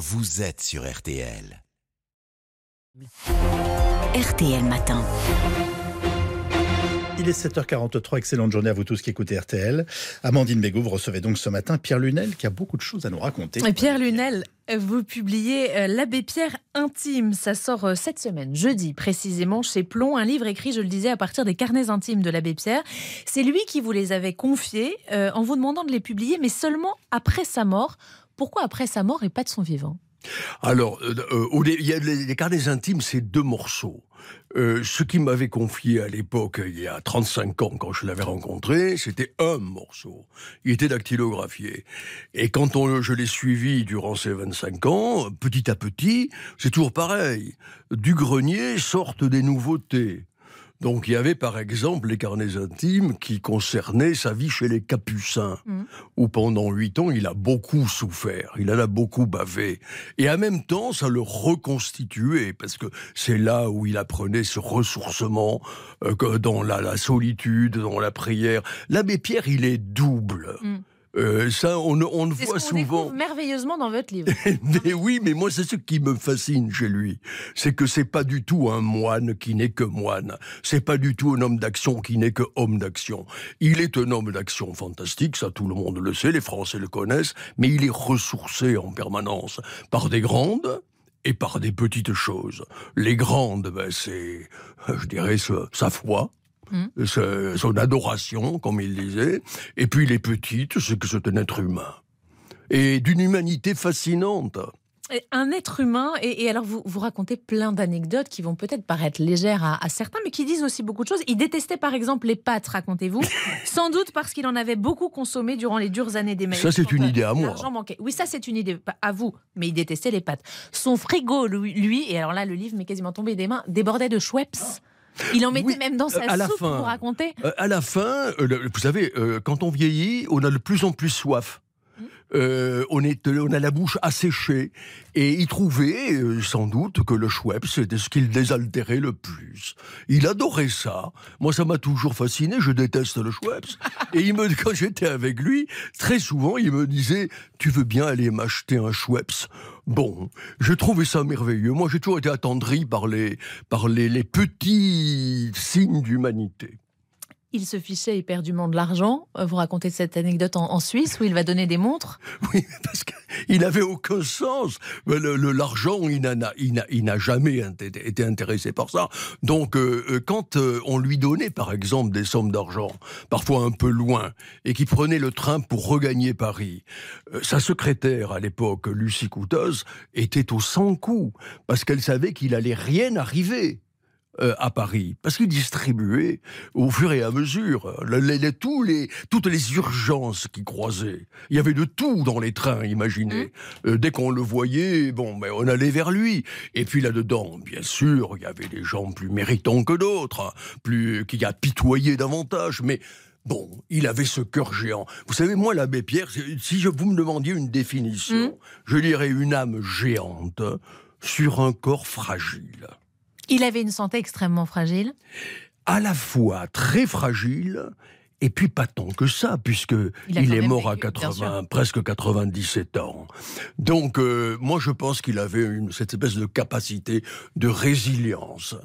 vous êtes sur RTL. RTL Matin. Il est 7h43, excellente journée à vous tous qui écoutez RTL. Amandine Bégaud, vous recevez donc ce matin Pierre Lunel qui a beaucoup de choses à nous raconter. Pierre Lunel, vous publiez euh, L'abbé Pierre intime. Ça sort euh, cette semaine, jeudi précisément, chez Plomb. Un livre écrit, je le disais, à partir des carnets intimes de l'abbé Pierre. C'est lui qui vous les avait confiés euh, en vous demandant de les publier, mais seulement après sa mort. Pourquoi après sa mort et pas de son vivant? Alors, y a les carnets intimes, c'est deux morceaux. Euh, ce qui m'avait confié à l'époque, il y a 35 ans, quand je l'avais rencontré, c'était un morceau. Il était dactylographié. Et quand on, je l'ai suivi durant ces 25 ans, petit à petit, c'est toujours pareil. Du grenier sortent des nouveautés. Donc il y avait par exemple les carnets intimes qui concernaient sa vie chez les Capucins, mm. où pendant huit ans il a beaucoup souffert, il en a beaucoup bavé. Et en même temps ça le reconstituait, parce que c'est là où il apprenait ce ressourcement euh, dans la, solitude, dans la prière. L'abbé Pierre il est double. Mm. Euh, ça, on, on le voit ce souvent. merveilleusement dans votre livre. mais oui, mais moi, c'est ce qui me fascine chez lui. C'est que c'est pas du tout un moine qui n'est que moine. C'est pas du tout un homme d'action qui n'est que homme d'action. Il est un homme d'action fantastique, ça tout le monde le sait, les Français le connaissent, mais il est ressourcé en permanence par des grandes, et par des petites choses. Les grandes, ben, c'est, je dirais, sa foi, Mmh. son adoration, comme il disait, et puis les petites, c'est que c'est un être humain. Et d'une humanité fascinante. Un être humain, et, alors vous, vous racontez plein d'anecdotes qui vont peut-être paraître légères à, certains, mais qui disent aussi beaucoup de choses. Il détestait par exemple les pâtes, racontez-vous, sans doute parce qu'il en avait beaucoup consommé durant les dures années des Ça, c'est une idée à moi. Manquait. Oui, ça, c'est une idée à vous, mais il détestait les pâtes. Son frigo, lui, et alors là, le livre m'est quasiment tombé des mains, débordait de Schweppes. Il en mettait même dans sa à soupe, pour raconter euh, À la fin, euh, vous savez, euh, quand on vieillit, on a de plus en plus soif. Euh, on, est, on a la bouche asséchée. Et il trouvait euh, sans doute que le Schweppes, c'était ce qu'il désaltérait le plus. Il adorait ça. Moi, ça m'a toujours fasciné. Je déteste le Schweppes. Et il me, quand j'étais avec lui, très souvent, il me disait Tu veux bien aller m'acheter un Schweppes? Bon, je trouvais ça merveilleux. Moi, j'ai toujours été attendri par les, par les petits signes d'humanité il se fichait éperdument de l'argent. Euh, vous racontez cette anecdote en, Suisse où il va donner des montres Oui, parce qu'il n'avait aucun sens. L'argent, il n'a jamais été intéressé par ça. Donc, euh, euh, quand on lui donnait, par exemple, des sommes d'argent, parfois un peu loin, et qu'il prenait le train pour regagner Paris, sa secrétaire à l'époque, Lucie Couteuse, était au sans coup, parce qu'elle savait qu'il allait rien arriver. Euh, à Paris, parce qu'il distribuait au fur et à mesure les, tous les, toutes les urgences qui croisaient. Il y avait de tout dans les trains, imaginez. Mmh. Euh, dès qu'on le voyait, bon, mais on allait vers lui. Et puis là-dedans, bien sûr, il y avait des gens plus méritants que d'autres, plus qui apitoyaient davantage, mais Bon, il avait ce cœur géant. Vous savez, moi, l'abbé Pierre, si je, vous me demandiez une définition, mmh. je dirais une âme géante sur un corps fragile. Il avait une santé extrêmement fragile. À la fois très fragile et puis pas tant que ça, puisque il, est mort à 80, presque 97 ans. Donc euh, moi je pense qu'il avait une, cette espèce de capacité de résilience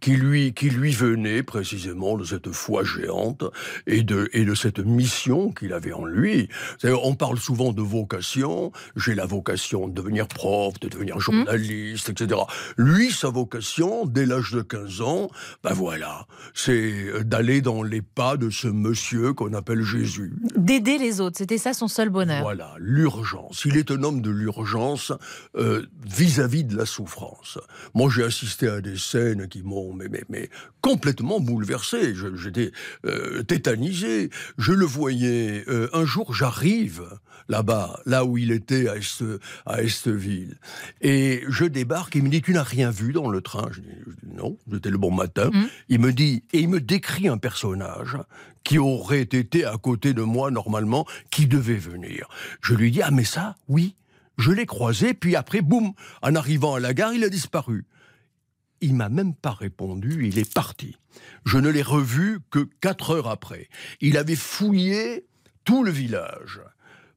qui lui qui lui venait précisément de cette foi géante et de et de cette mission qu'il avait en lui. On parle souvent de vocation. J'ai la vocation de devenir prof, de devenir mmh. journaliste, etc. Lui sa vocation dès l'âge de 15 ans, ben voilà, c'est d'aller dans les pas de ce monsieur qu'on appelle Jésus. D'aider les autres, c'était ça son seul bonheur. Voilà, l'urgence. Il est un homme de l'urgence euh, vis-à-vis de la souffrance. Moi, j'ai assisté à des scènes qui m'ont mais, mais, complètement bouleversé. J'étais euh, tétanisé. Je le voyais. Euh, un jour, j'arrive là-bas, là où il était à, Est, à Estville. Et je débarque, il me dit, tu n'as rien vu dans le train? Je dis, non, c'était le bon matin. Mmh. Il me dit, et il me décrit un personnage qui aurait été à côté de moi normalement, qui devait venir. Je lui dis, ah mais ça, oui, je l'ai croisé, puis après, boum, en arrivant à la gare, il a disparu. Il m'a même pas répondu, il est parti. Je ne l'ai revu que quatre heures après. Il avait fouillé tout le village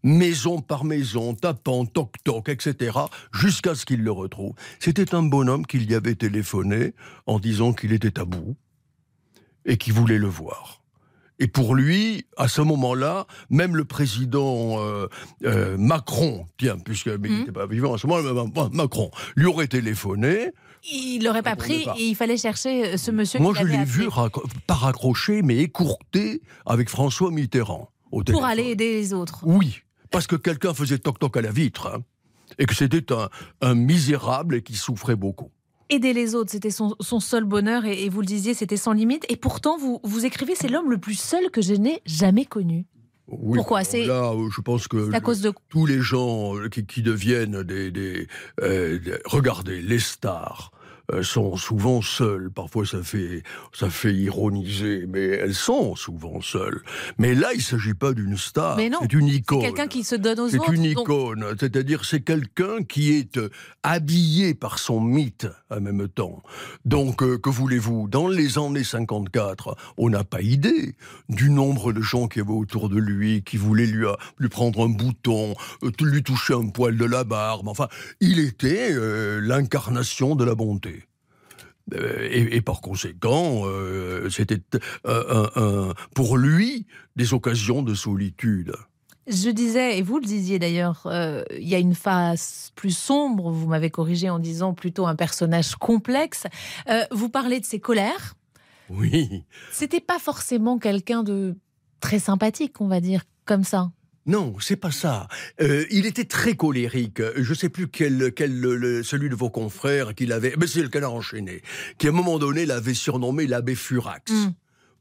maison par maison, tapant toc-toc, etc., jusqu'à ce qu'il le retrouve. C'était un bonhomme qu'il y avait téléphoné en disant qu'il était à bout et qu'il voulait le voir. Et pour lui, à ce moment-là, même le président euh, euh, Macron, tiens, puisqu'il mmh. n'était pas vivant à ce moment-là, Macron, lui aurait téléphoné. Il l'aurait pas pris et il fallait chercher euh, ce monsieur. Moi, je l'ai vu pas raccrocher, mais écourté avec François Mitterrand. Au pour aller aider les autres. Oui, parce que quelqu'un faisait toc-toc à la vitre. Hein, et que c'était un, un misérable et qui souffrait beaucoup aider les autres, c'était son, seul bonheur et, vous le disiez, c'était sans limite. Et pourtant, vous, vous écrivez, c'est l'homme le plus seul que je n'ai jamais connu. Pourquoi? C'est là, je pense que à cause de... tous les gens qui, deviennent des, des euh, regardez les stars, euh, sont souvent seules. Parfois, ça fait, ça fait ironiser, mais elles sont souvent seules. Mais là, il ne s'agit pas d'une star. C'est une icône. C'est quelqu'un qui se donne aux autres. C'est une icône. C'est-à-dire, c'est quelqu'un qui est euh, habillé par son mythe en même temps. Donc, euh, que voulez-vous? Dans les années 54, on n'a pas idée du nombre de gens qui avaient autour de lui, qui voulaient lui, lui prendre un bouton, lui toucher un poil de la barbe. Enfin, il était l'incarnation de la bonté. Euh, et, par conséquent, euh, c'était euh, pour lui des occasions de solitude. Je disais, et vous le disiez d'ailleurs, il y a une face plus sombre, vous m'avez corrigé en disant plutôt un personnage complexe. vous parlez de ses colères. Oui. C'était pas forcément quelqu'un de très sympathique, on va dire, comme ça. Non, c'est pas ça. Euh, il était très colérique. Je sais plus quel, quel celui de vos confrères qu'il avait. Mais c'est le canard enchaîné, qui à un moment donné l'avait surnommé l'abbé Furax. Hmm.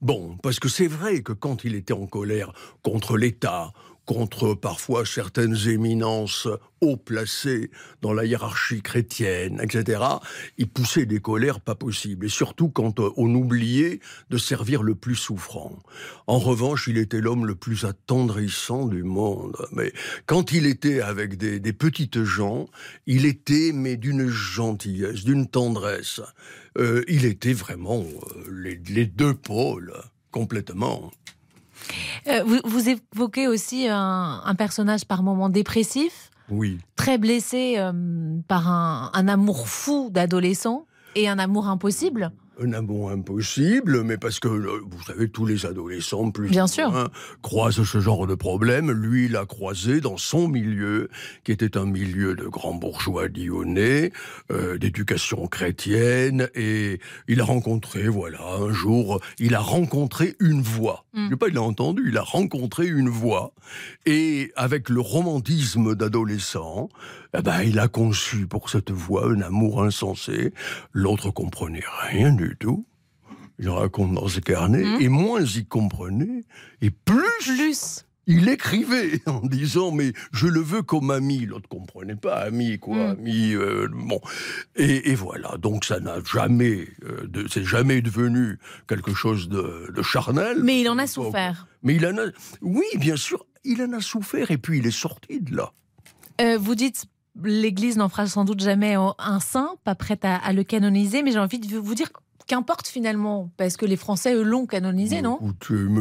Bon, parce que c'est vrai que quand il était en colère contre l'État contre parfois certaines éminences haut placées dans la hiérarchie chrétienne, etc., il poussait des colères pas possibles, et surtout quand euh, on oubliait de servir le plus souffrant. En revanche, il était l'homme le plus attendrissant du monde. Mais quand il était avec des, petites gens, il était mais d'une gentillesse, d'une tendresse. Euh, il était vraiment euh, les, les deux pôles complètement. Euh, vous, évoquez aussi un, personnage par moments dépressif. Oui. Très blessé euh, par un amour fou d'adolescent et un amour impossible un amour impossible, mais parce que, euh, vous savez, tous les adolescents, plus Bien sûr. croisent ce genre de problème. Lui, il l'a croisé dans son milieu, qui était un milieu de grands bourgeois lyonnais, euh, d'éducation chrétienne, et il a rencontré, voilà, un jour, il a rencontré une voix. Mm. Je pas, il a entendu, il a rencontré une voix. Et avec le romantisme d'adolescent, eh ben, il a conçu pour cette voix un amour insensé. L'autre comprenait rien du tout. Il raconte dans ses carnets, mmh. et moins il comprenait, et plus, plus il écrivait en disant mais je le veux comme ami. L'autre comprenait pas ami quoi, mmh. ami euh, bon. Et, voilà donc ça n'a jamais, euh, c'est jamais devenu quelque chose de, de, charnel. Mais il en a souffert. Mais il en a, oui bien sûr, il en a souffert et puis il est sorti de là. Euh, vous dites l'Église n'en fera sans doute jamais un saint, pas prête à, le canoniser, mais j'ai envie de vous dire qu'importe finalement, parce que les Français, eux, l'ont canonisé, non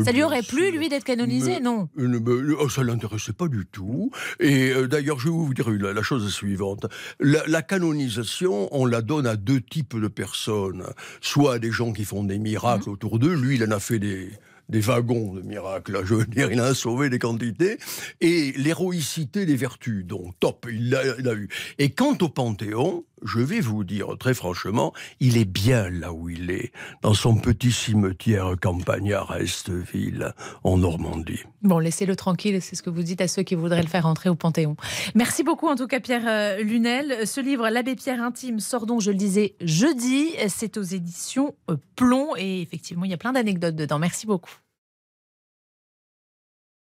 Ça lui aurait plu, lui, d'être canonisé, non oh, Ça l'intéressait pas du tout. Et euh, d'ailleurs, je vais vous dire la, chose suivante. La, canonisation, on la donne à deux types de personnes. Soit des gens qui font des miracles mmh. autour d'eux. Lui, il en a fait des des wagons de miracles. Je veux dire, il a sauvé des quantités. Et l'héroïcité des vertus, donc top, il l'a eu. Et quant au Panthéon, je vais vous dire très franchement, il est bien là où il est, dans son petit cimetière campagnard à Esteville, en Normandie. Bon, laissez-le tranquille, c'est ce que vous dites à ceux qui voudraient le faire entrer au Panthéon. Merci beaucoup en tout cas Pierre euh, Lunel. Ce livre, L'abbé Pierre intime, sort donc, je le disais, jeudi. C'est aux éditions euh, Plomb et effectivement, il y a plein d'anecdotes dedans. Merci beaucoup.